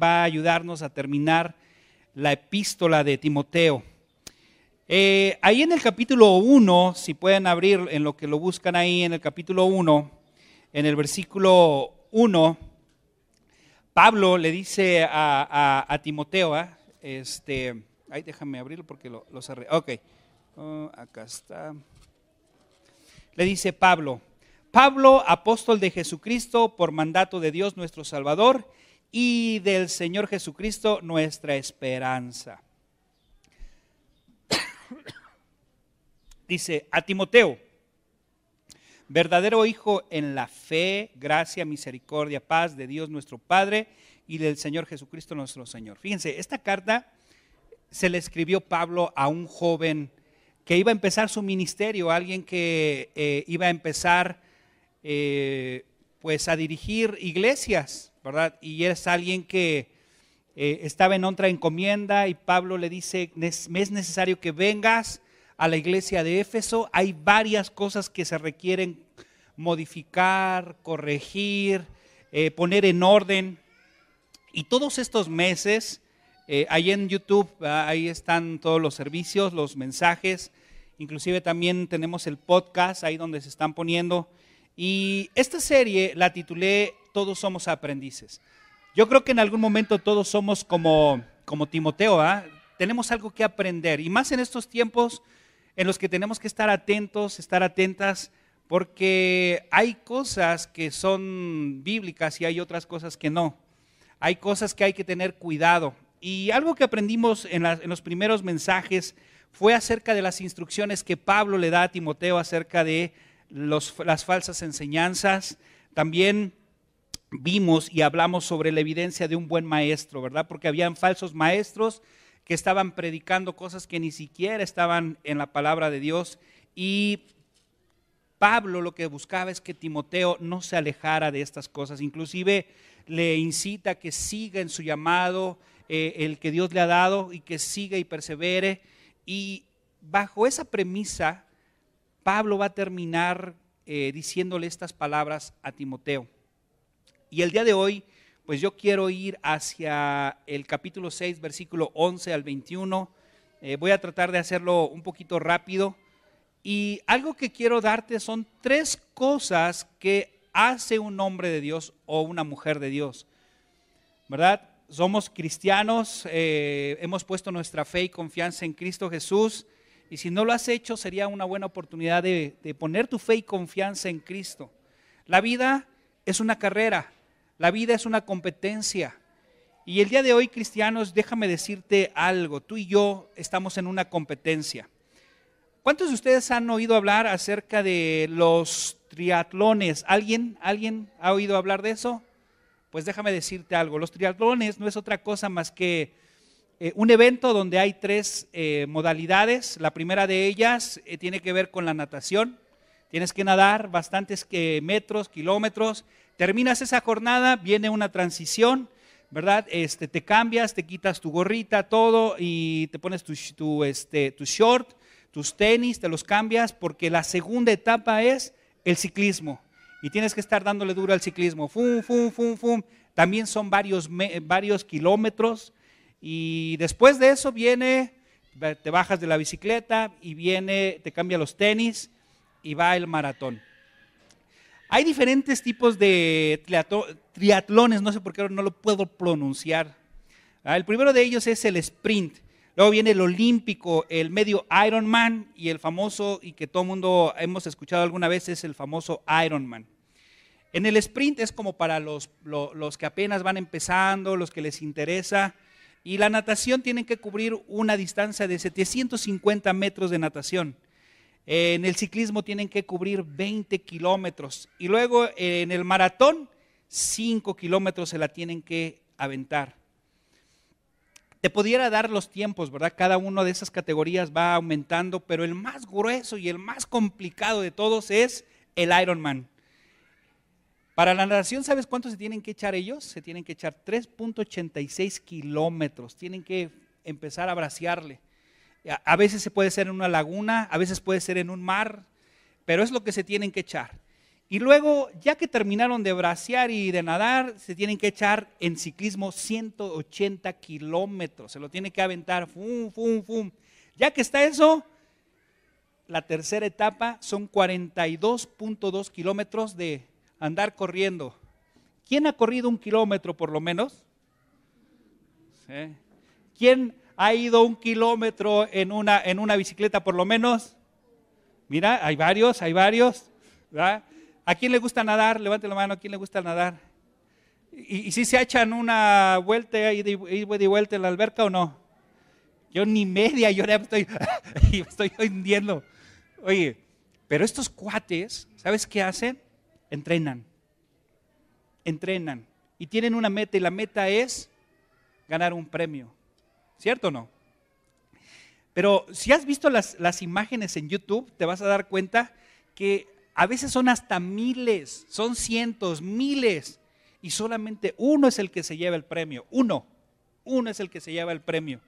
va a ayudarnos a terminar la epístola de Timoteo. Eh, ahí en el capítulo 1, si pueden abrir en lo que lo buscan ahí, en el capítulo 1, en el versículo 1, Pablo le dice a, Timoteo, ¿ah? este, ahí déjame abrirlo porque lo, cerré. Ok, oh, acá está. Le dice Pablo, Pablo, apóstol de Jesucristo, por mandato de Dios nuestro Salvador, y del Señor Jesucristo nuestra esperanza. Dice a Timoteo, verdadero hijo en la fe, gracia, misericordia, paz de Dios nuestro Padre y del Señor Jesucristo nuestro Señor. Fíjense, esta carta se le escribió Pablo a un joven que iba a empezar su ministerio, alguien que eh, iba a empezar eh, pues a dirigir iglesias, ¿verdad? Y es alguien que eh, estaba en otra encomienda y Pablo le dice, es necesario que vengas a la iglesia de Éfeso. Hay varias cosas que se requieren modificar, corregir, eh, poner en orden. Y todos estos meses, eh, ahí en YouTube, ahí están todos los servicios, los mensajes, inclusive también tenemos el podcast ahí donde se están poniendo. Y esta serie la titulé todos somos aprendices. Yo creo que en algún momento todos somos como, como Timoteo, ¿ah? tenemos algo que aprender. Y más en estos tiempos en los que tenemos que estar atentos, estar atentas, porque hay cosas que son bíblicas y hay otras cosas que no. Hay cosas que hay que tener cuidado. Y algo que aprendimos en, los primeros mensajes fue acerca de las instrucciones que Pablo le da a Timoteo acerca de las falsas enseñanzas. También vimos y hablamos sobre la evidencia de un buen maestro, ¿verdad? Porque habían falsos maestros que estaban predicando cosas que ni siquiera estaban en la palabra de Dios y Pablo lo que buscaba es que Timoteo no se alejara de estas cosas, inclusive le incita a que siga en su llamado, eh, el que Dios le ha dado y que siga y persevere. Y bajo esa premisa, Pablo va a terminar eh, diciéndole estas palabras a Timoteo. Y el día de hoy, pues yo quiero ir hacia el capítulo 6, versículo 11 al 21. Eh, voy a tratar de hacerlo un poquito rápido. Y algo que quiero darte son tres cosas que hace un hombre de Dios o una mujer de Dios. ¿Verdad? Somos cristianos, eh, hemos puesto nuestra fe y confianza en Cristo Jesús. Y si no lo has hecho, sería una buena oportunidad de, de poner tu fe y confianza en Cristo. La vida es una carrera. La vida es una competencia. Y el día de hoy, cristianos, déjame decirte algo. Tú y yo estamos en una competencia. ¿Cuántos de ustedes han oído hablar acerca de los triatlones? ¿Alguien, ¿Alguien ha oído hablar de eso? Pues déjame decirte algo. Los triatlones no es otra cosa más que eh, un evento donde hay tres eh, modalidades. La primera de ellas eh, tiene que ver con la natación. Tienes que nadar bastantes metros, kilómetros Terminas esa jornada, viene una transición, ¿verdad? Este, te cambias, te quitas tu gorrita, todo, y te pones tu, este, tu short, tus tenis, te los cambias, porque la segunda etapa es el ciclismo. Y tienes que estar dándole duro al ciclismo. Fum, fum, fum, fum. También son varios, varios kilómetros. Y después de eso viene, te bajas de la bicicleta y viene, te cambia los tenis y va el maratón. Hay diferentes tipos de triatlones, no sé por qué no lo puedo pronunciar. Ah, el primero de ellos es el sprint. Luego viene el olímpico, el medio Ironman y el famoso, y que todo el mundo hemos escuchado alguna vez, es el famoso Ironman. En el sprint es como para los, los que apenas van empezando, los que les interesa. Y la natación tienen que cubrir una distancia de 750 metros de natación. En el ciclismo tienen que cubrir 20 kilómetros y luego en el maratón 5 kilómetros se la tienen que aventar. Te pudiera dar los tiempos, ¿verdad? Cada una de esas categorías va aumentando, pero el más grueso y el más complicado de todos es el Ironman. Para la natación, ¿sabes cuánto se tienen que echar ellos? Se tienen que echar 3.86 kilómetros. Tienen que empezar a bracearle. A veces se puede ser en una laguna, a veces puede ser en un mar, pero es lo que se tienen que echar. Y luego, ya que terminaron de bracear y de nadar, se tienen que echar en ciclismo 180 kilómetros. Se lo tiene que aventar, fum, fum, fum. Ya que está eso, la tercera etapa son 42.2 kilómetros de andar corriendo. ¿Quién ha corrido un kilómetro por lo menos? ¿Quién ha ido un kilómetro en una, en una bicicleta por lo menos? Mira, hay varios, hay varios. ¿A quién le gusta nadar? Levante la mano, ¿a quién le gusta nadar? ¿Y, si se echan una vuelta y de, de vuelta en la alberca o no? Yo ni media, yo estoy, estoy hundiendo. Oye, pero estos cuates, ¿sabes qué hacen? Entrenan. Entrenan. Y tienen una meta y la meta es ganar un premio. ¿Cierto o no? Pero si has visto las, las imágenes en YouTube, te vas a dar cuenta que a veces son hasta miles, son cientos, miles, y solamente uno es el que se lleva el premio. Uno, uno es el que se lleva el premio.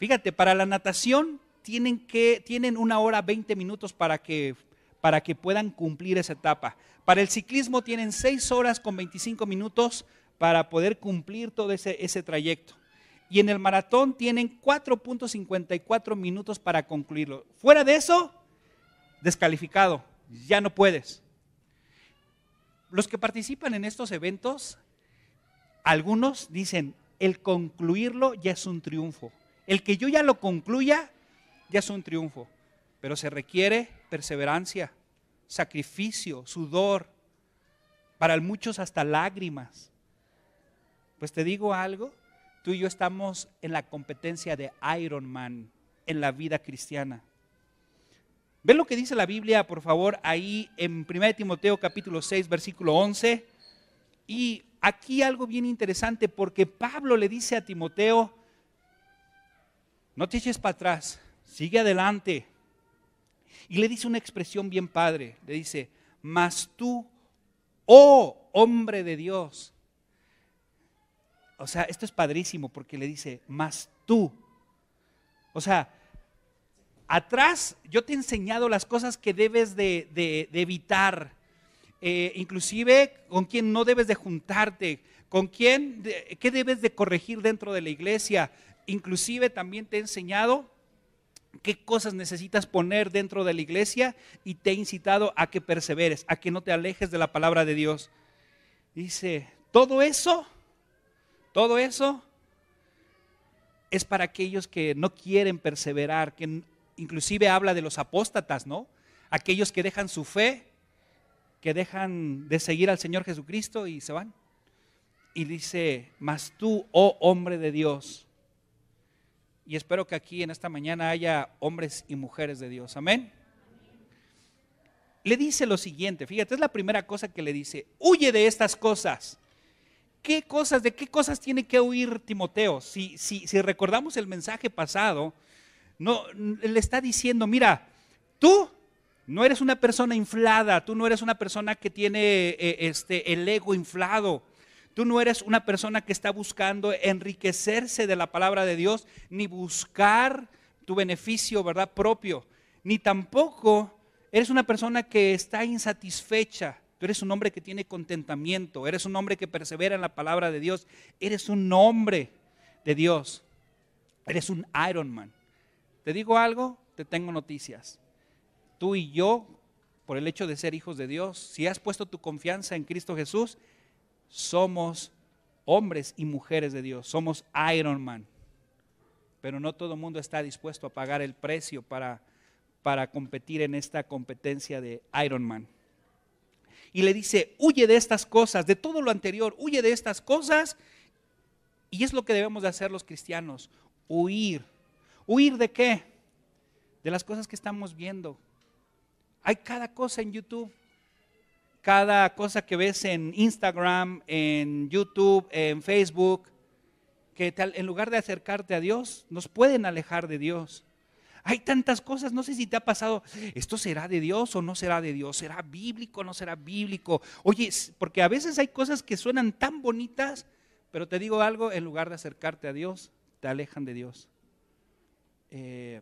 Fíjate, para la natación tienen, que, tienen una hora 20 minutos para que, para que puedan cumplir esa etapa. Para el ciclismo tienen 6 horas con 25 minutos para poder cumplir todo ese, ese trayecto. Y en el maratón tienen 4.54 minutos para concluirlo. Fuera de eso, descalificado, ya no puedes. Los que participan en estos eventos, algunos dicen, el concluirlo ya es un triunfo. El que yo ya lo concluya ya es un triunfo, pero se requiere perseverancia, sacrificio, sudor, para muchos hasta lágrimas. Pues te digo algo, tú y yo estamos en la competencia de Iron Man en la vida cristiana. Ven lo que dice la Biblia, por favor, ahí en 1 Timoteo capítulo 6, versículo 11. Y aquí algo bien interesante, porque Pablo le dice a Timoteo, no te eches para atrás, sigue adelante. Y le dice una expresión bien padre, le dice, mas tú, oh hombre de Dios. O sea, esto es padrísimo porque le dice, mas tú. O sea, Atrás yo te he enseñado las cosas que debes de, evitar, eh, inclusive con quién no debes de juntarte, con quién, qué debes de corregir dentro de la iglesia. Inclusive también te he enseñado qué cosas necesitas poner dentro de la iglesia y te he incitado a que perseveres, a que no te alejes de la palabra de Dios. Dice, todo eso, todo eso es para aquellos que no quieren perseverar, que inclusive habla de los apóstatas, ¿no? Aquellos que dejan su fe, que dejan de seguir al Señor Jesucristo y se van. Y dice, mas tú, oh hombre de Dios, y espero que aquí en esta mañana haya hombres y mujeres de Dios, amén. Le dice lo siguiente, fíjate, es la primera cosa que le dice, huye de estas cosas. ¿Qué cosas, de qué cosas tiene que huir Timoteo? Si, si, si recordamos el mensaje pasado, no, le está diciendo, mira, tú no eres una persona inflada, tú no eres una persona que tiene eh, este, el ego inflado. Tú no eres una persona que está buscando enriquecerse de la palabra de Dios, ni buscar tu beneficio, ¿verdad? Propio. Ni tampoco eres una persona que está insatisfecha. Tú eres un hombre que tiene contentamiento, eres un hombre que persevera en la palabra de Dios, eres un hombre de Dios, eres un Iron Man. Te digo algo, te tengo noticias. Tú y yo, por el hecho de ser hijos de Dios, si has puesto tu confianza en Cristo Jesús, somos hombres y mujeres de Dios, somos Iron Man. Pero no todo el mundo está dispuesto a pagar el precio para, para competir en esta competencia de Iron Man. Y le dice, huye de estas cosas, de todo lo anterior, huye de estas cosas. Y es lo que debemos de hacer los cristianos, huir ¿Huir de qué? De las cosas que estamos viendo. Hay cada cosa en YouTube. Cada cosa que ves en Instagram, en YouTube, en Facebook, que en lugar de acercarte a Dios, nos pueden alejar de Dios. Hay tantas cosas, no sé si te ha pasado, ¿esto será de Dios o no será de Dios? ¿Será bíblico o no será bíblico? Oye, porque a veces hay cosas que suenan tan bonitas, pero te digo algo, en lugar de acercarte a Dios, te alejan de Dios. Eh,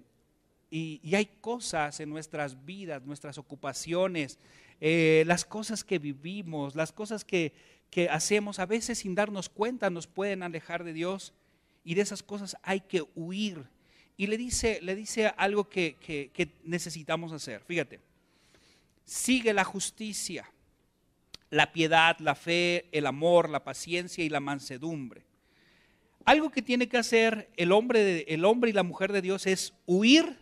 y, hay cosas en nuestras vidas, nuestras ocupaciones, eh, las cosas que vivimos, las cosas que, que hacemos, a veces sin darnos cuenta nos pueden alejar de Dios y de esas cosas hay que huir. Y le dice, le dice algo que, que, necesitamos hacer. Fíjate, sigue la justicia, la piedad, la fe, el amor, la paciencia y la mansedumbre. Algo que tiene que hacer el hombre, el hombre y la mujer de Dios es huir,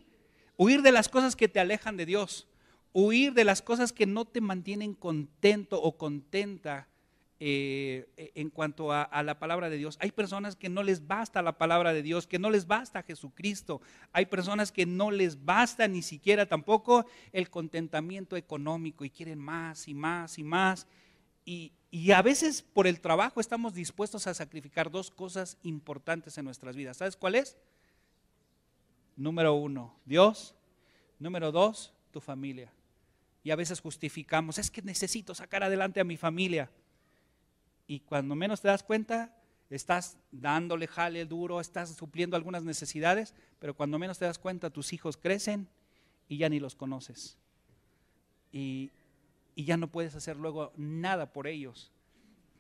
huir de las cosas que te alejan de Dios, huir de las cosas que no te mantienen contento o contenta eh, en cuanto a, a, la palabra de Dios. Hay personas que no les basta la palabra de Dios, que no les basta Jesucristo. Hay personas que no les basta ni siquiera tampoco el contentamiento económico y quieren más y más y más. Y, y a veces por el trabajo estamos dispuestos a sacrificar dos cosas importantes en nuestras vidas. ¿Sabes cuál es? Número uno, Dios. Número dos, tu familia. Y a veces justificamos, es que necesito sacar adelante a mi familia. Y cuando menos te das cuenta, estás dándole jale duro, estás supliendo algunas necesidades, pero cuando menos te das cuenta, tus hijos crecen y ya ni los conoces. Y, y ya no puedes hacer luego nada por ellos,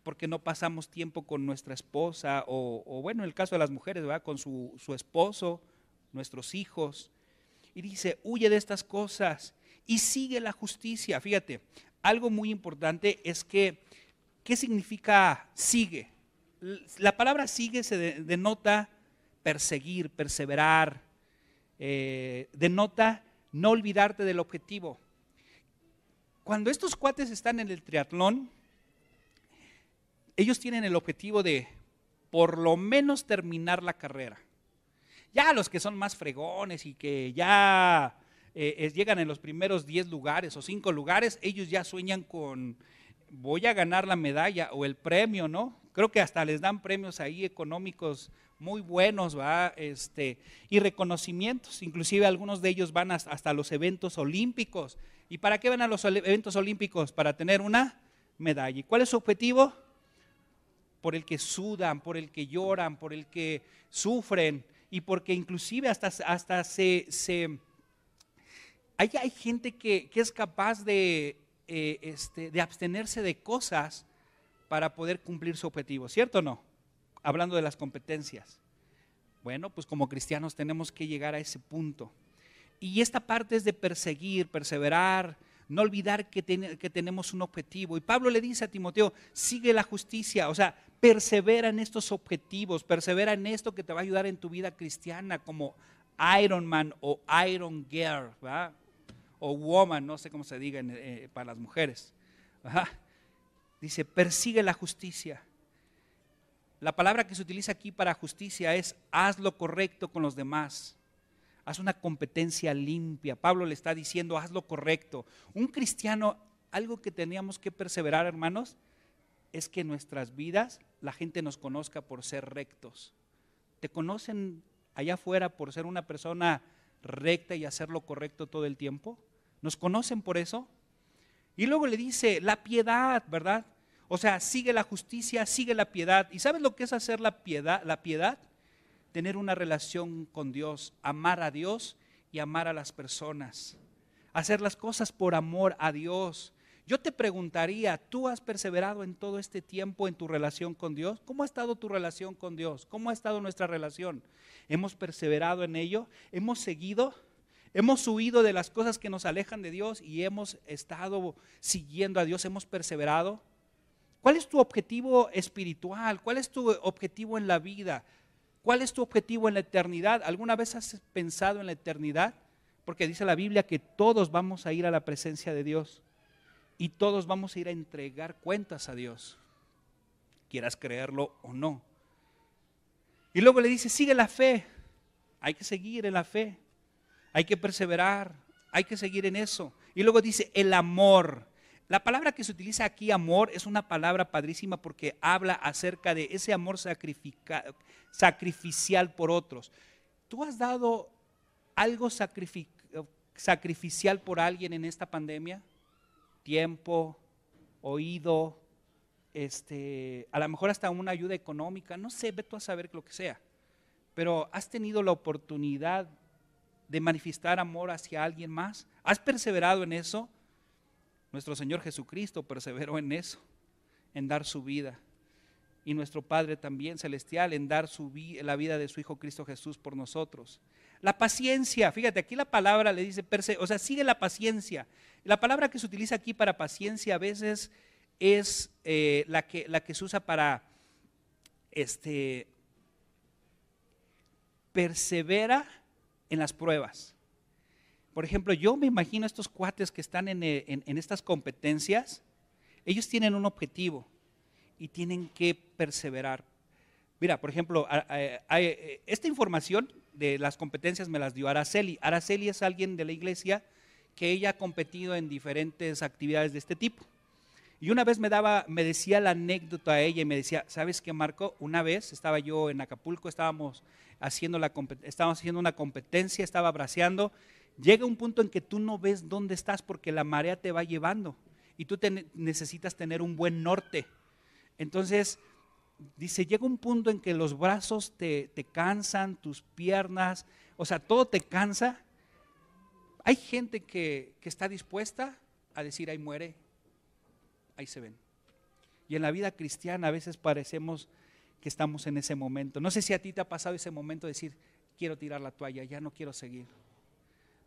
porque no pasamos tiempo con nuestra esposa o, o bueno, en el caso de las mujeres, ¿verdad? con su, su esposo, nuestros hijos. Y dice, huye de estas cosas y sigue la justicia. Fíjate, algo muy importante es que, ¿qué significa sigue? La palabra sigue se denota perseguir, perseverar, eh, denota no olvidarte del objetivo. Cuando estos cuates están en el triatlón, ellos tienen el objetivo de por lo menos terminar la carrera. Ya los que son más fregones y que ya eh, llegan en los primeros 10 lugares o 5 lugares, ellos ya sueñan con voy a ganar la medalla o el premio, ¿no? Creo que hasta les dan premios ahí económicos muy buenos, ¿va? Este, y reconocimientos, inclusive algunos de ellos van hasta los eventos olímpicos. ¿Y para qué van a los eventos olímpicos? Para tener una medalla. ¿Y cuál es su objetivo? Por el que sudan, por el que lloran, por el que sufren y porque inclusive hasta, hasta se... se hay, hay, gente que, que, es capaz de, eh, este, de abstenerse de cosas para poder cumplir su objetivo, ¿cierto o no? Hablando de las competencias. Bueno, pues como cristianos tenemos que llegar a ese punto. Y esta parte es de perseguir, perseverar, no olvidar que, que, tenemos un objetivo. Y Pablo le dice a Timoteo, sigue la justicia, o sea, persevera en estos objetivos, persevera en esto que te va a ayudar en tu vida cristiana, como Iron Man o Iron Girl, ¿verdad? O woman, no sé cómo se diga eh, para las mujeres. Dice, persigue la justicia. La palabra que se utiliza aquí para justicia es haz lo correcto con los demás. Haz una competencia limpia. Pablo le está diciendo, haz lo correcto. Un cristiano, algo que teníamos que perseverar, hermanos, es que en nuestras vidas la gente nos conozca por ser rectos. ¿Te conocen allá afuera por ser una persona recta y hacer lo correcto todo el tiempo? ¿Nos conocen por eso? Y luego le dice, la piedad, ¿verdad? O sea, sigue la justicia, sigue la piedad. ¿Y sabes lo que es hacer la piedad? La piedad tener una relación con Dios, amar a Dios y amar a las personas. Hacer las cosas por amor a Dios. Yo te preguntaría, ¿tú has perseverado en todo este tiempo en tu relación con Dios? ¿Cómo ha estado tu relación con Dios? ¿Cómo ha estado nuestra relación? ¿Hemos perseverado en ello? ¿Hemos seguido? ¿Hemos huido de las cosas que nos alejan de Dios y hemos estado siguiendo a Dios? ¿Hemos perseverado? ¿Cuál es tu objetivo espiritual? ¿Cuál es tu objetivo en la vida? ¿Cuál es tu objetivo en la eternidad? ¿Alguna vez has pensado en la eternidad? Porque dice la Biblia que todos vamos a ir a la presencia de Dios y todos vamos a ir a entregar cuentas a Dios, quieras creerlo o no. Y luego le dice, sigue la fe, hay que seguir en la fe, hay que perseverar, hay que seguir en eso. Y luego dice, el amor. La palabra que se utiliza aquí, amor, es una palabra padrísima porque habla acerca de ese amor sacrificial por otros. ¿Tú has dado algo sacrificial por alguien en esta pandemia? Tiempo, oído, este, a lo mejor hasta una ayuda económica, no sé, ve tú a saber lo que sea. Pero has tenido la oportunidad de manifestar amor hacia alguien más. ¿Has perseverado en eso? Nuestro Señor Jesucristo perseveró en eso, en dar su vida. Y nuestro Padre también celestial en dar su la vida de su Hijo Cristo Jesús por nosotros. La paciencia, fíjate, aquí la palabra le dice, o sea, sigue la paciencia. La palabra que se utiliza aquí para paciencia a veces es eh, la, que, la que se usa para este, persevera en las pruebas. Por ejemplo, yo me imagino estos cuates que están en, eh, en, estas competencias, ellos tienen un objetivo y tienen que perseverar. Mira, por ejemplo, eh, esta información de las competencias me las dio Araceli. Araceli es alguien de la iglesia que ella ha competido en diferentes actividades de este tipo. Y una vez me daba, me decía la anécdota a ella y me decía, ¿sabes qué, Marco? Una vez estaba yo en Acapulco, estábamos haciendo, la, estábamos haciendo una competencia, estaba braceando. Llega un punto en que tú no ves dónde estás porque la marea te va llevando y tú necesitas tener un buen norte. Entonces, dice, llega un punto en que los brazos te, te cansan, tus piernas, o sea, todo te cansa. Hay gente que, que está dispuesta a decir, ahí muere, ahí se ven. Y en la vida cristiana a veces parecemos que estamos en ese momento. No sé si a ti te ha pasado ese momento de decir, quiero tirar la toalla, ya no quiero seguir.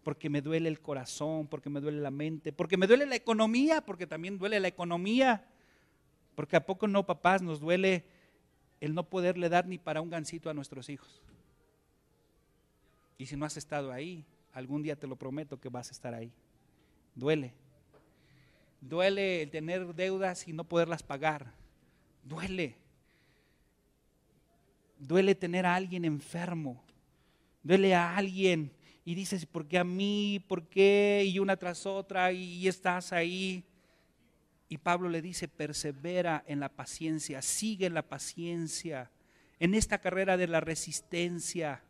Porque me duele el corazón, porque me duele la mente, porque me duele la economía, porque también duele la economía. Porque a poco no, papás, nos duele el no poderle dar ni para un gancito a nuestros hijos. Y si no has estado ahí, algún día te lo prometo que vas a estar ahí. Duele. Duele el tener deudas y no poderlas pagar. Duele. Duele tener a alguien enfermo. Duele a alguien y dices, ¿por qué a mí? ¿Por qué? Y una tras otra y estás ahí. Y Pablo le dice, persevera en la paciencia, sigue en la paciencia, en esta carrera de la resistencia.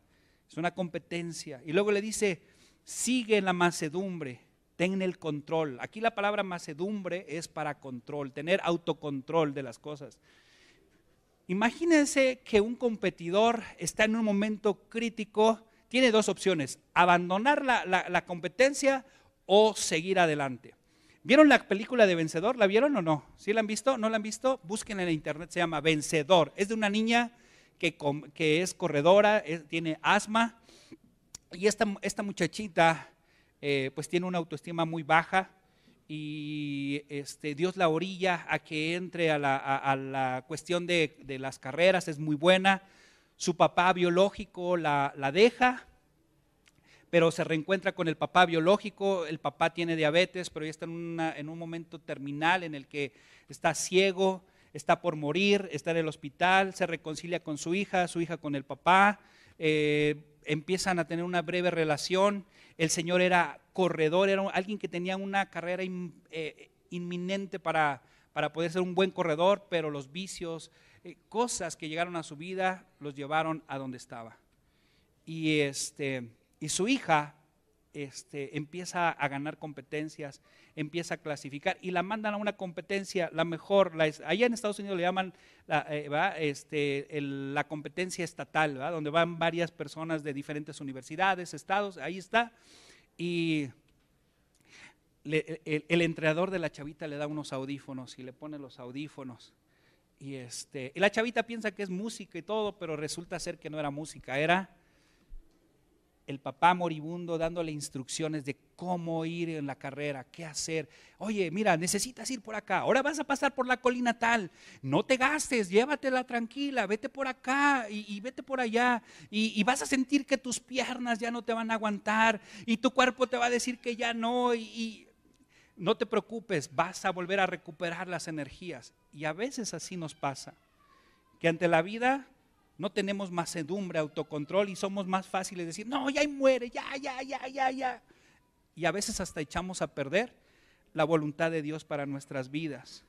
Es una competencia. Y luego le dice, sigue en la macedumbre ten el control. Aquí la palabra macedumbre es para control, tener autocontrol de las cosas. Imagínense que un competidor está en un momento crítico, tiene dos opciones, abandonar la, competencia o seguir adelante. ¿Vieron la película de Vencedor? ¿La vieron o no? ¿Sí la han visto? ¿No la han visto? Busquen en internet, se llama Vencedor. Es de una niña que, es corredora, tiene asma, y esta, esta muchachita eh, pues tiene una autoestima muy baja y este, Dios la orilla a que entre a la, cuestión de, las carreras, es muy buena. Su papá biológico la, deja, pero se reencuentra con el papá biológico. El papá tiene diabetes, pero ya está en, un momento terminal en el que está ciego, está por morir, está en el hospital, se reconcilia con su hija, su hija con el papá. Eh, empiezan a tener una breve relación el Señor era corredor, era alguien que tenía una carrera eh, inminente para, para, poder ser un buen corredor, pero los vicios, eh, cosas que llegaron a su vida, los llevaron a donde estaba. Y, este, y su hija este, empieza a ganar competencias, empieza a clasificar y la mandan a una competencia, la mejor, la, allá en Estados Unidos le llaman la, eh, este, la competencia estatal, donde van varias personas de diferentes universidades, estados, ahí está. Y el, entrenador de la chavita le da unos audífonos y le pone los audífonos. Y, este, y la chavita piensa que es música y todo, pero resulta ser que no era música, era el papá moribundo dándole instrucciones de cómo ir en la carrera, qué hacer. Oye, mira, necesitas ir por acá, ahora vas a pasar por la colina tal, no te gastes, llévatela tranquila, vete por acá y, vete por allá y, vas a sentir que tus piernas ya no te van a aguantar y tu cuerpo te va a decir que ya no y no te preocupes, vas a volver a recuperar las energías. Y a veces así nos pasa, que ante la vida no tenemos macedumbre, autocontrol y somos más fáciles de decir, no, ya muere, ya, ya, ya, ya, ya. Y a veces hasta echamos a perder la voluntad de Dios para nuestras vidas.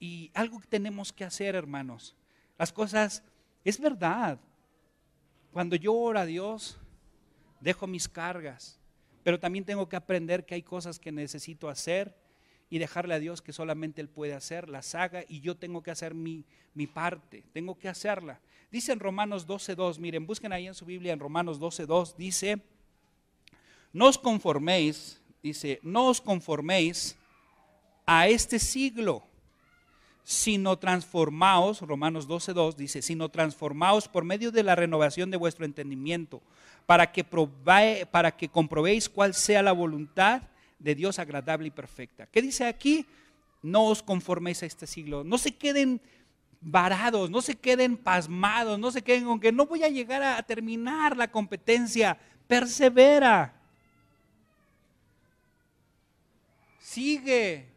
Y algo que tenemos que hacer, hermanos, las cosas, es verdad, cuando yo oro a Dios, dejo mis cargas, pero también tengo que aprender que hay cosas que necesito hacer y dejarle a Dios que solamente Él puede hacer, las haga y yo tengo que hacer mi, mi parte, tengo que hacerla. Dice en Romanos 12.2, miren, busquen ahí en su Biblia en Romanos 12.2, dice, no os conforméis, dice, no os conforméis a este siglo, sino transformaos, Romanos 12.2 dice, sino transformaos por medio de la renovación de vuestro entendimiento, para que, para que comprobéis cuál sea la voluntad de Dios agradable y perfecta. ¿Qué dice aquí? No os conforméis a este siglo, no se queden varados, no se queden pasmados, no se queden con que no voy a llegar a terminar la competencia, persevera. Sigue,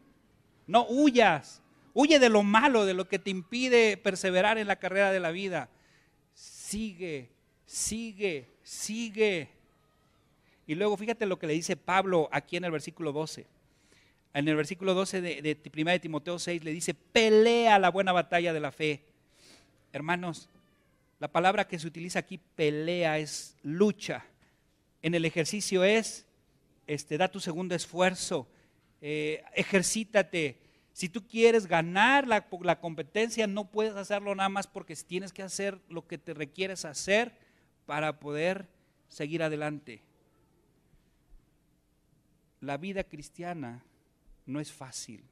no huyas, huye de lo malo, de lo que te impide perseverar en la carrera de la vida. Sigue, sigue, sigue. Y luego fíjate lo que le dice Pablo aquí en el versículo 12. En el versículo 12 de, de, de Timoteo 6 le dice, pelea la buena batalla de la fe. Hermanos, la palabra que se utiliza aquí, pelea, es lucha. En el ejercicio es, este, da tu segundo esfuerzo, eh, ejercítate. Si tú quieres ganar la competencia, no puedes hacerlo nada más porque tienes que hacer lo que te requieres hacer para poder seguir adelante. La vida cristiana no es fácil.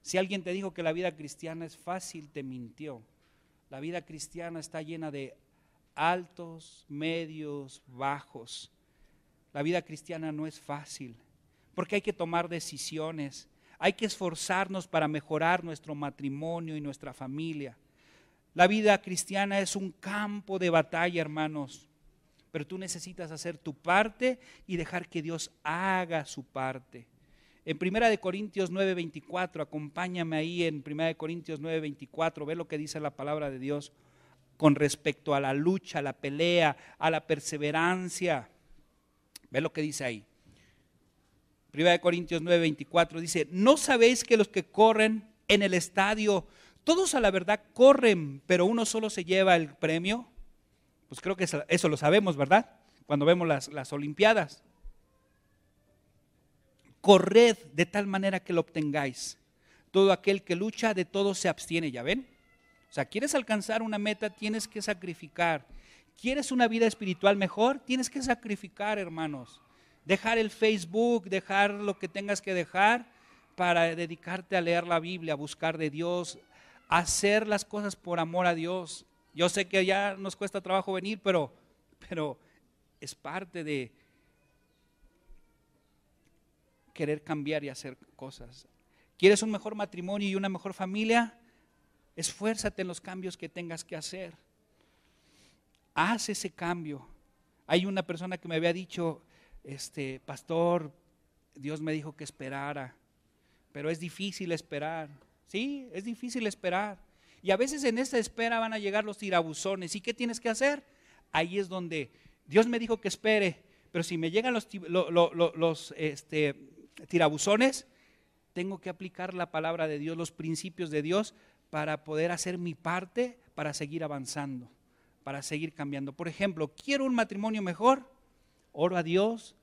Si alguien te dijo que la vida cristiana es fácil, te mintió. La vida cristiana está llena de altos, medios, bajos. La vida cristiana no es fácil, porque hay que tomar decisiones, hay que esforzarnos para mejorar nuestro matrimonio y nuestra familia. La vida cristiana es un campo de batalla, hermanos pero tú necesitas hacer tu parte y dejar que Dios haga su parte. En Primera de Corintios 9:24, acompáñame ahí en Primera de Corintios 9:24, ve lo que dice la palabra de Dios con respecto a la lucha, a la pelea, a la perseverancia. Ve lo que dice ahí. Primera de Corintios 9:24 dice, "No sabéis que los que corren en el estadio, todos a la verdad corren, pero uno solo se lleva el premio." Pues creo que eso, lo sabemos, ¿verdad? Cuando vemos las, las Olimpiadas. Corred de tal manera que lo obtengáis. Todo aquel que lucha de todo se abstiene, ¿ya ven? O sea, quieres alcanzar una meta, tienes que sacrificar. ¿Quieres una vida espiritual mejor? Tienes que sacrificar, hermanos. Dejar el Facebook, dejar lo que tengas que dejar para dedicarte a leer la Biblia, a buscar de Dios, hacer las cosas por amor a Dios. Yo sé que ya nos cuesta trabajo venir, pero, pero es parte de querer cambiar y hacer cosas. ¿Quieres un mejor matrimonio y una mejor familia? Esfuérzate en los cambios que tengas que hacer. Haz ese cambio. Hay una persona que me había dicho, este, pastor, Dios me dijo que esperara, pero es difícil esperar. Sí, es difícil esperar. Y a veces en esa espera van a llegar los tirabuzones. ¿Y qué tienes que hacer? Ahí es donde Dios me dijo que espere, pero si me llegan los, los, este, tirabuzones, tengo que aplicar la palabra de Dios, los principios de Dios, para poder hacer mi parte, para seguir avanzando, para seguir cambiando. Por ejemplo, quiero un matrimonio mejor, oro a Dios,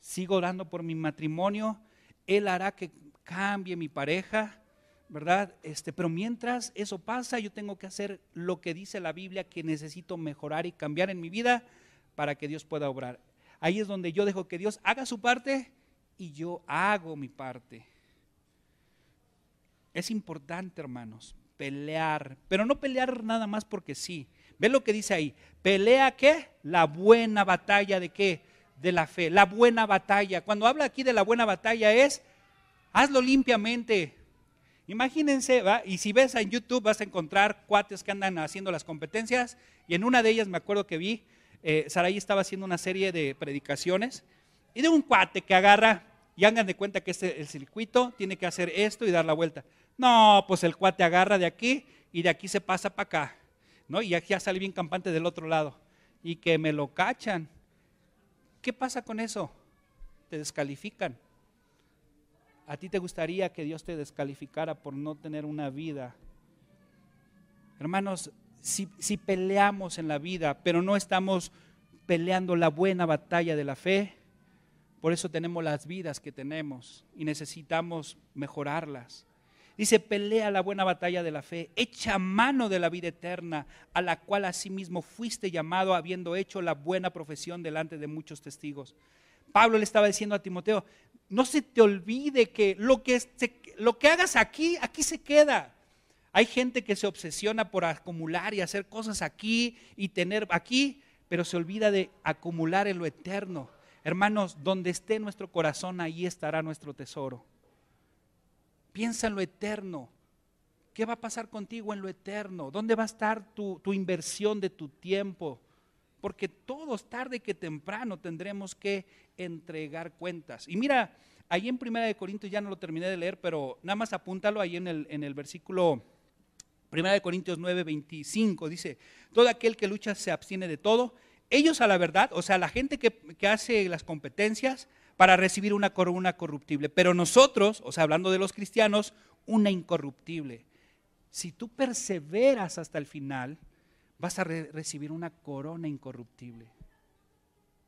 sigo orando por mi matrimonio, Él hará que cambie mi pareja, ¿verdad? Este, pero mientras eso pasa, yo tengo que hacer lo que dice la Biblia que necesito mejorar y cambiar en mi vida para que Dios pueda obrar. Ahí es donde yo dejo que Dios haga su parte y yo hago mi parte. Es importante, hermanos, pelear, pero no pelear nada más porque sí. Ve lo que dice ahí. Pelea qué? La buena batalla de qué? De la fe. La buena batalla. Cuando habla aquí de la buena batalla es, hazlo limpiamente, Imagínense, ¿va? y si ves en YouTube vas a encontrar cuates que andan haciendo las competencias, y en una de ellas me acuerdo que vi, eh, Saraí estaba haciendo una serie de predicaciones, y de un cuate que agarra, y hagan de cuenta que este, el circuito tiene que hacer esto y dar la vuelta. No, pues el cuate agarra de aquí y de aquí se pasa para acá, ¿no? Y aquí ya sale bien campante del otro lado, y que me lo cachan. ¿Qué pasa con eso? Te descalifican. ¿A ti te gustaría que Dios te descalificara por no tener una vida? Hermanos, si, si, peleamos en la vida, pero no estamos peleando la buena batalla de la fe, por eso tenemos las vidas que tenemos y necesitamos mejorarlas. Dice, pelea la buena batalla de la fe, echa mano de la vida eterna, a la cual asimismo fuiste llamado habiendo hecho la buena profesión delante de muchos testigos. Pablo le estaba diciendo a Timoteo, no se te olvide que lo que, lo que hagas aquí, aquí se queda. Hay gente que se obsesiona por acumular y hacer cosas aquí y tener aquí, pero se olvida de acumular en lo eterno. Hermanos, donde esté nuestro corazón, ahí estará nuestro tesoro. Piensa en lo eterno. ¿Qué va a pasar contigo en lo eterno? ¿Dónde va a estar tu, inversión de tu tiempo? Porque todos, tarde que temprano, tendremos que entregar cuentas. Y mira, ahí en Primera de Corintios ya no lo terminé de leer, pero nada más apúntalo ahí en el, en el versículo Primera de Corintios 9, 25. Dice, todo aquel que lucha se abstiene de todo. Ellos a la verdad, o sea, la gente que, que hace las competencias, para recibir una corona corruptible. Pero nosotros, o sea, hablando de los cristianos, una incorruptible. Si tú perseveras hasta el final, vas a recibir una corona incorruptible.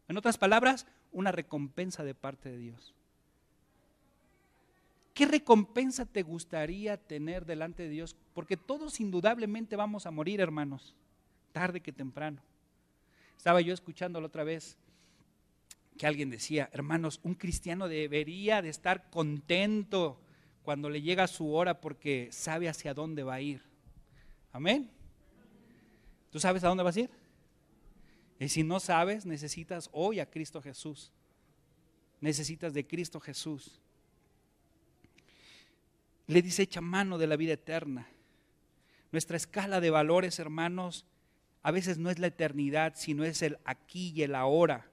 En otras palabras, una recompensa de parte de Dios. ¿Qué recompensa te gustaría tener delante de Dios? Porque todos indudablemente vamos a morir, hermanos, tarde que temprano. Estaba yo escuchando la otra vez que alguien decía, hermanos, un cristiano debería de estar contento cuando le llega su hora porque sabe hacia dónde va a ir. Amén. ¿Tú sabes a dónde vas a ir? Y si no sabes, necesitas hoy a Cristo Jesús. Necesitas de Cristo Jesús. Le dice, echa mano de la vida eterna. Nuestra escala de valores, hermanos, a veces no es la eternidad, sino es el aquí y el ahora.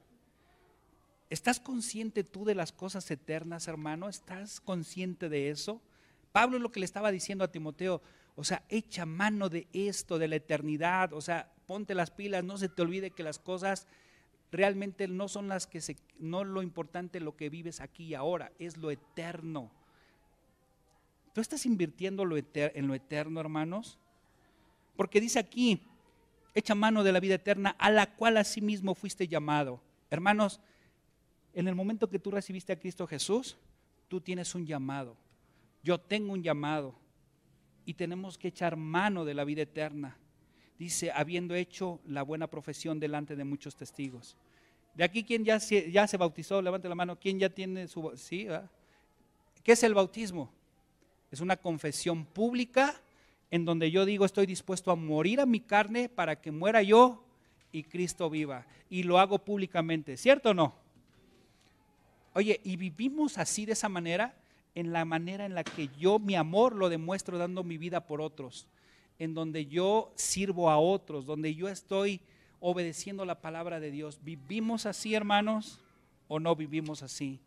¿Estás consciente tú de las cosas eternas, hermano? ¿Estás consciente de eso? Pablo es lo que le estaba diciendo a Timoteo, o sea, echa mano de esto, de la eternidad, o sea, ponte las pilas, no se te olvide que las cosas realmente no son las que se, no lo importante lo que vives aquí y ahora, es lo eterno. ¿Tú estás invirtiendo en lo eterno, hermanos? Porque dice aquí, echa mano de la vida eterna a la cual asimismo fuiste llamado. Hermanos, en el momento que tú recibiste a Cristo Jesús, tú tienes un llamado. Yo tengo un llamado y tenemos que echar mano de la vida eterna. Dice, habiendo hecho la buena profesión delante de muchos testigos. De aquí, ¿quién ya se, ya se bautizó? Levante la mano. ¿Quién ya tiene su... Sí, ¿Qué es el bautismo? Es una confesión pública en donde yo digo estoy dispuesto a morir a mi carne para que muera yo y Cristo viva. Y lo hago públicamente, ¿cierto o no? Oye, y vivimos así de esa manera, en la manera en la que yo mi amor lo demuestro dando mi vida por otros, en donde yo sirvo a otros, donde yo estoy obedeciendo la palabra de Dios. ¿Vivimos así, hermanos, o no vivimos así?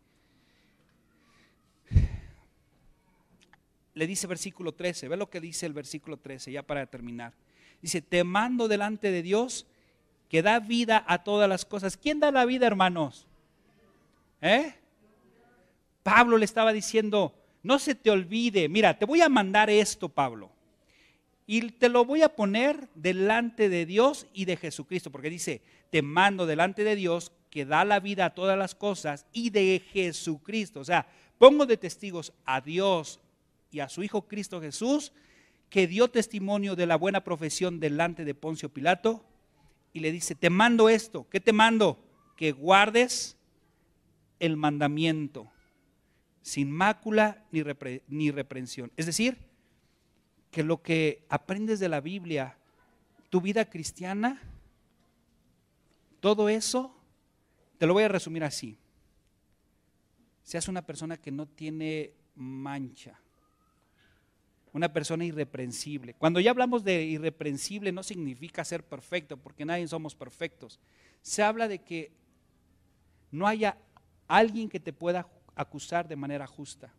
Le dice versículo 13, ve lo que dice el versículo 13, ya para terminar. Dice, te mando delante de Dios que da vida a todas las cosas. ¿Quién da la vida, hermanos? ¿Eh? Pablo le estaba diciendo, no se te olvide, mira, te voy a mandar esto, Pablo. Y te lo voy a poner delante de Dios y de Jesucristo, porque dice, te mando delante de Dios que da la vida a todas las cosas y de Jesucristo. O sea, pongo de testigos a Dios y a su Hijo Cristo Jesús, que dio testimonio de la buena profesión delante de Poncio Pilato, y le dice, te mando esto, ¿qué te mando? Que guardes el mandamiento, sin mácula ni, ni reprensión. Es decir, que lo que aprendes de la Biblia, tu vida cristiana, todo eso, te lo voy a resumir así. Seas una persona que no tiene mancha, una persona irreprensible. Cuando ya hablamos de irreprensible no significa ser perfecto, porque nadie somos perfectos. Se habla de que no haya alguien que te pueda acusar de manera justa.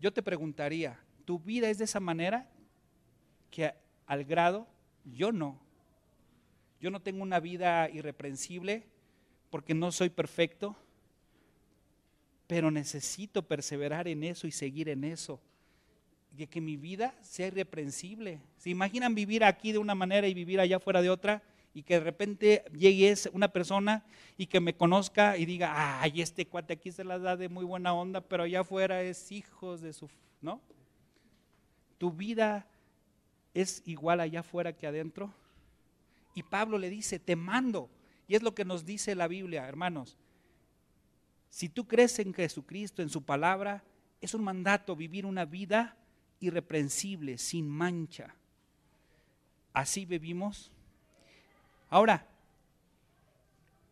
Yo te preguntaría, ¿tu vida es de esa manera? Que al grado, yo no. Yo no tengo una vida irreprensible porque no soy perfecto, pero necesito perseverar en eso y seguir en eso. De que mi vida sea irreprensible. ¿Se imaginan vivir aquí de una manera y vivir allá fuera de otra? Y que de repente llegue una persona y que me conozca y diga, ay, este cuate aquí se la da de muy buena onda, pero allá afuera es hijos de su, ¿no? Tu vida es igual allá afuera que adentro. Y Pablo le dice, te mando. Y es lo que nos dice la Biblia, hermanos. Si tú crees en Jesucristo, en su palabra, es un mandato vivir una vida irreprensible, sin mancha. Así vivimos. Ahora,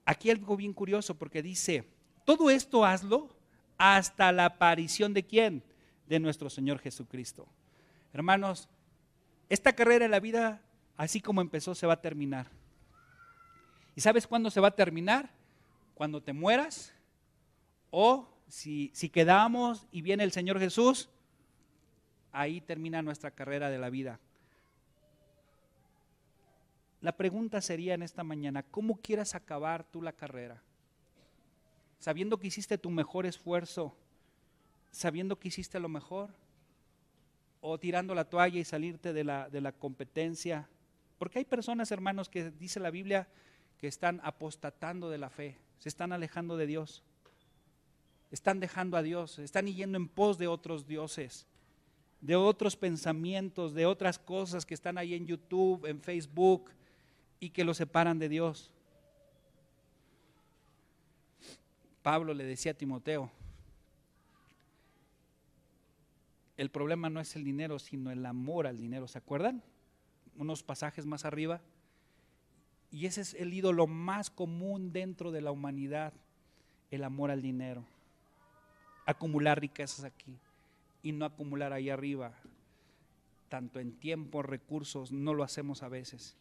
aquí algo bien curioso porque dice, todo esto hazlo hasta la aparición de quién? De nuestro Señor Jesucristo. Hermanos, esta carrera en la vida, así como empezó, se va a terminar. ¿Y sabes cuándo se va a terminar? Cuando te mueras o si, si quedamos y viene el Señor Jesús, ahí termina nuestra carrera de la vida. La pregunta sería en esta mañana, ¿cómo quieras acabar tú la carrera? Sabiendo que hiciste tu mejor esfuerzo, sabiendo que hiciste lo mejor, o tirando la toalla y salirte de la, de la competencia. Porque hay personas, hermanos, que dice la Biblia, que están apostatando de la fe, se están alejando de Dios, están dejando a Dios, están yendo en pos de otros dioses, de otros pensamientos, de otras cosas que están ahí en YouTube, en Facebook, y que los separan de Dios. Pablo le decía a Timoteo, el problema no es el dinero, sino el amor al dinero. ¿Se acuerdan? Unos pasajes más arriba. Y ese es el ídolo más común dentro de la humanidad, el amor al dinero. Acumular riquezas aquí y no acumular ahí arriba, tanto en tiempo, recursos, no lo hacemos a veces.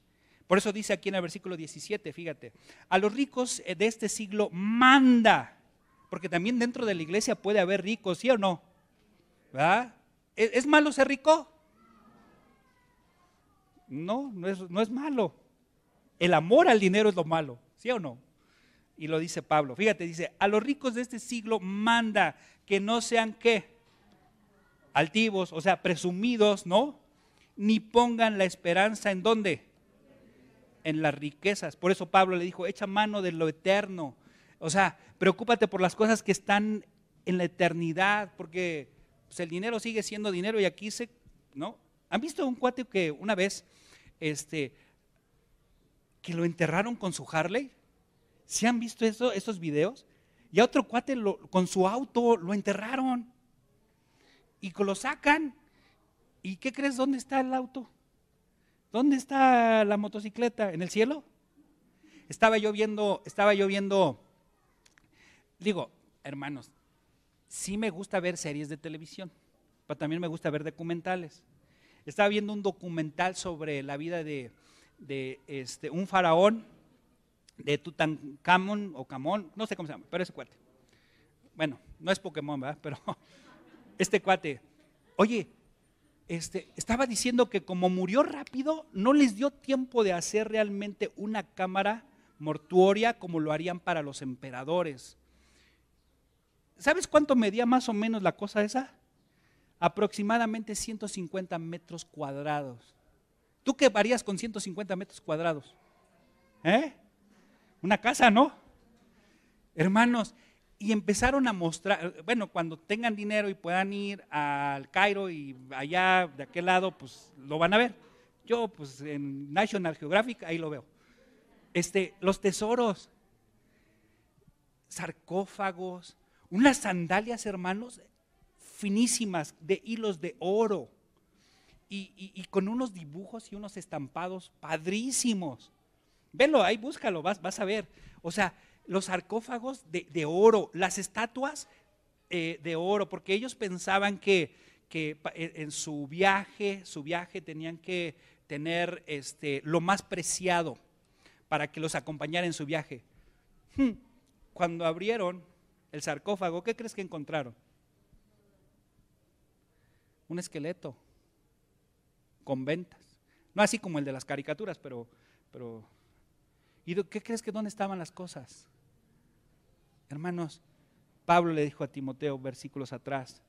Por eso dice aquí en el versículo 17, fíjate, a los ricos de este siglo manda, porque también dentro de la iglesia puede haber ricos, ¿sí o no? ¿Verdad? ¿Es, malo ser rico? No, no es, no es malo. El amor al dinero es lo malo, ¿sí o no? Y lo dice Pablo. Fíjate, dice, a los ricos de este siglo manda que no sean qué? Altivos, o sea, presumidos, ¿no? Ni pongan la esperanza en dónde? En las riquezas. Por eso Pablo le dijo, echa mano de lo eterno. O sea, preocúpate por las cosas que están en la eternidad, porque pues, el dinero sigue siendo dinero y aquí se, ¿no? ¿Han visto un cuate que una vez, este, que lo enterraron con su Harley? ¿Se han visto eso, esos videos? Y a otro cuate con su auto lo enterraron y lo sacan. ¿Y qué crees? ¿Dónde está el auto? ¿Dónde está la motocicleta? ¿En el cielo? Estaba yo viendo, estaba yo viendo, digo, hermanos, sí me gusta ver series de televisión, pero también me gusta ver documentales. Estaba viendo un documental sobre la vida de, este, un faraón de Tutankamón o Camón, no sé cómo se llama, pero ese cuate. Bueno, no es Pokémon, ¿verdad? Pero este cuate, oye, este, estaba diciendo que como murió rápido, no les dio tiempo de hacer realmente una cámara mortuoria como lo harían para los emperadores. ¿Sabes cuánto medía más o menos la cosa esa? Aproximadamente 150 metros cuadrados. ¿Tú qué varías con 150 metros cuadrados? ¿Eh? Una casa, ¿no? Hermanos, y empezaron a mostrar, bueno, cuando tengan dinero y puedan ir al Cairo y allá de aquel lado, pues lo van a ver. Yo, pues en National Geographic, ahí lo veo. Este, los tesoros, sarcófagos, unas sandalias, hermanos, finísimas, de hilos de oro. Y, con unos dibujos y unos estampados padrísimos. Velo, ahí búscalo, vas, vas a ver. O sea, los sarcófagos de, oro, las estatuas eh, de oro, porque ellos pensaban que, que, en su viaje, su viaje tenían que tener este, lo más preciado para que los acompañara en su viaje. Hmm, cuando abrieron el sarcófago, ¿qué crees que encontraron? Un esqueleto con ventas. No así como el de las caricaturas, pero... pero ¿Y qué crees que dónde estaban las cosas? Hermanos, Pablo le dijo a Timoteo versículos atrás,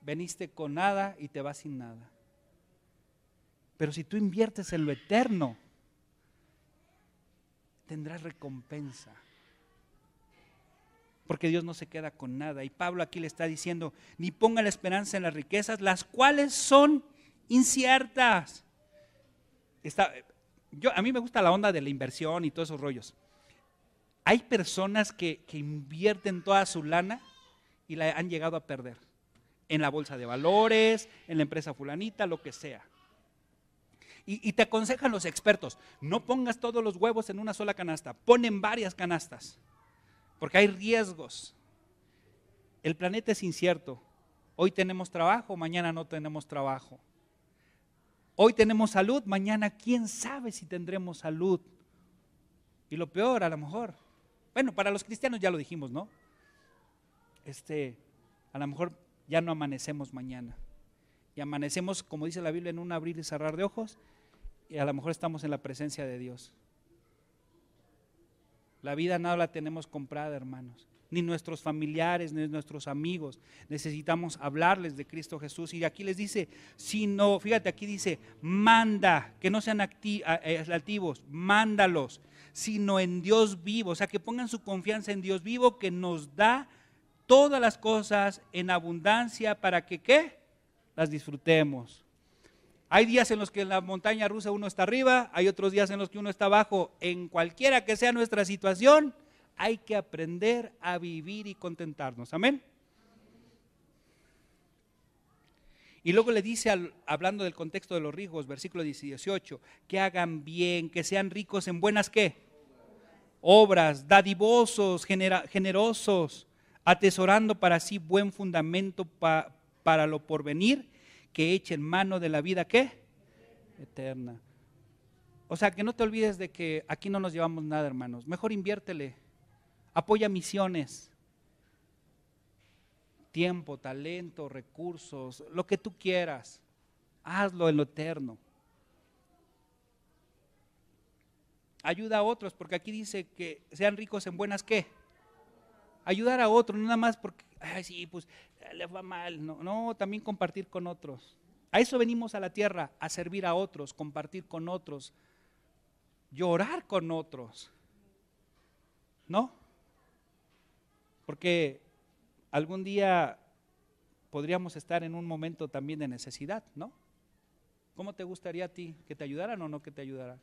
veniste con nada y te vas sin nada. Pero si tú inviertes en lo eterno, tendrás recompensa porque Dios no se queda con nada. Y Pablo aquí le está diciendo, ni ponga la esperanza en las riquezas, las cuales son inciertas. Está, yo, a mí me gusta la onda de la inversión y todos esos rollos. Hay personas que, invierten toda su lana y la han llegado a perder. En la bolsa de valores, en la empresa fulanita, lo que sea. Y, y, te aconsejan los expertos, no pongas todos los huevos en una sola canasta, ponen varias canastas, porque hay riesgos. El planeta es incierto. Hoy tenemos trabajo, mañana no tenemos trabajo. Hoy tenemos salud, mañana quién sabe si tendremos salud. Y lo peor, a lo mejor, bueno, para los cristianos ya lo dijimos, ¿no? Este, a lo mejor ya no amanecemos mañana. Y amanecemos, como dice la Biblia, en un abrir y cerrar de ojos, y a lo mejor estamos en la presencia de Dios. La vida no la tenemos comprada, hermanos. Ni nuestros familiares, ni nuestros amigos. Necesitamos hablarles de Cristo Jesús. Y aquí les dice, si no, fíjate, aquí dice, manda, que no sean activos, mándalos, sino en Dios vivo. O sea, que pongan su confianza en Dios vivo que nos da todas las cosas en abundancia para que, ¿qué? Las disfrutemos. Hay días en los que en la montaña rusa uno está arriba, hay otros días en los que uno está abajo. En cualquiera que sea nuestra situación, hay que aprender a vivir y contentarnos. Amén. Y luego le dice, hablando del contexto de los ricos, versículo 18, que hagan bien, que sean ricos en buenas qué? Obras, dadivosos, generosos, atesorando para sí buen fundamento para lo porvenir que echen mano de la vida qué? Eterna. O sea, que no te olvides de que aquí no nos llevamos nada, hermanos. Mejor inviértele. Apoya misiones. Tiempo, talento, recursos, lo que tú quieras. Hazlo en lo eterno. Ayuda a otros, porque aquí dice que sean ricos en buenas qué. Ayudar a otros, no nada más porque, ay, sí, pues le va mal. No, no, también compartir con otros. A eso venimos a la tierra, a servir a otros, compartir con otros, llorar con otros. ¿No? Porque algún día podríamos estar en un momento también de necesidad, ¿no? ¿Cómo te gustaría a ti que te ayudaran o no que te ayudaran?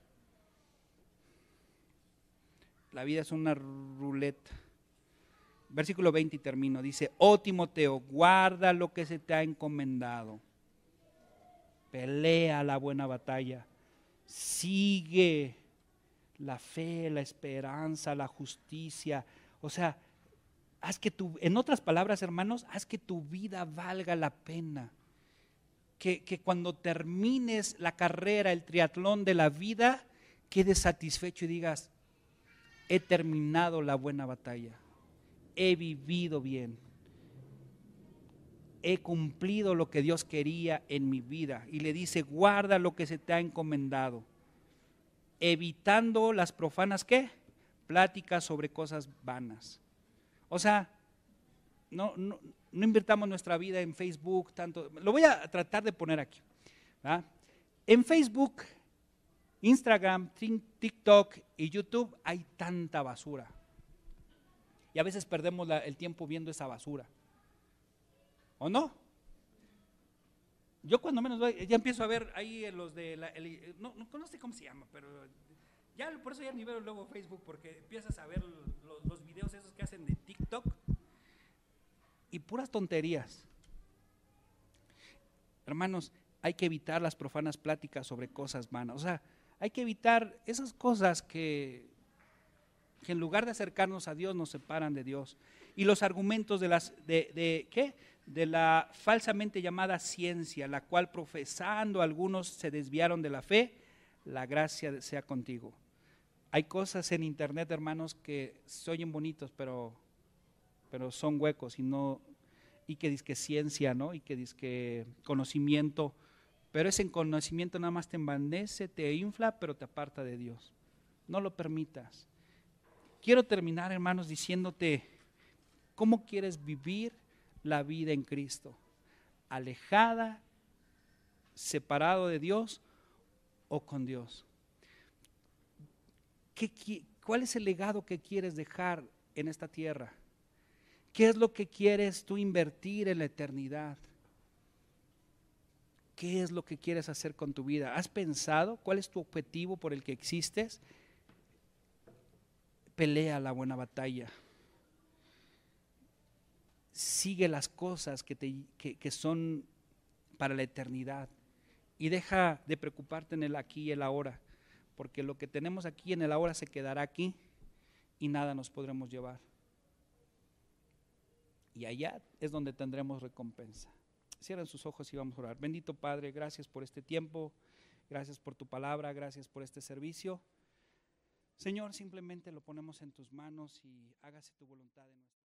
La vida es una ruleta. Versículo 20 y termino, dice, oh Timoteo, guarda lo que se te ha encomendado, pelea la buena batalla, sigue la fe, la esperanza, la justicia, o sea, haz que tu, en otras palabras hermanos, haz que tu vida valga la pena. Que, que, cuando termines la carrera, el triatlón de la vida, quedes satisfecho y digas, he terminado la buena batalla he vivido bien. He cumplido lo que Dios quería en mi vida. Y le dice, guarda lo que se te ha encomendado. Evitando las profanas, ¿qué? Pláticas sobre cosas vanas. O sea, no, no, invirtamos nuestra vida en Facebook tanto. Lo voy a tratar de poner aquí. En Facebook, Instagram, TikTok y YouTube hay tanta basura. Y a veces perdemos el tiempo viendo esa basura. ¿O no? Yo cuando menos ya empiezo a ver ahí los de la, no, no, sé cómo se llama, pero ya por eso ya ni veo luego Facebook porque empiezas a ver los, los videos esos que hacen de TikTok y puras tonterías. Hermanos, hay que evitar las profanas pláticas sobre cosas vanas. O sea, hay que evitar esas cosas que que en lugar de acercarnos a Dios nos separan de Dios. Y los argumentos de, las, de, ¿qué? de la falsamente llamada ciencia, la cual profesando algunos se desviaron de la fe, la gracia sea contigo. Hay cosas en internet, hermanos, que se oyen bonitos, pero, pero son huecos y no y que dice ciencia, ¿no? Y que dice conocimiento, pero ese conocimiento nada más te envanece, te infla, pero te aparta de Dios. No lo permitas. Quiero terminar, hermanos, diciéndote cómo quieres vivir la vida en Cristo. Alejada, separado de Dios o con Dios. ¿Qué, ¿Cuál es el legado que quieres dejar en esta tierra? ¿Qué es lo que quieres tú invertir en la eternidad? ¿Qué es lo que quieres hacer con tu vida? ¿Has pensado cuál es tu objetivo por el que existes? pelea la buena batalla. Sigue las cosas que, que son para la eternidad y deja de preocuparte en el aquí y el ahora, porque lo que tenemos aquí en el ahora se quedará aquí y nada nos podremos llevar. Y allá es donde tendremos recompensa. Cierren sus ojos y vamos a orar. Bendito Padre, gracias por este tiempo, gracias por tu palabra, gracias por este servicio. Señor, simplemente lo ponemos en tus manos y hágase tu voluntad en.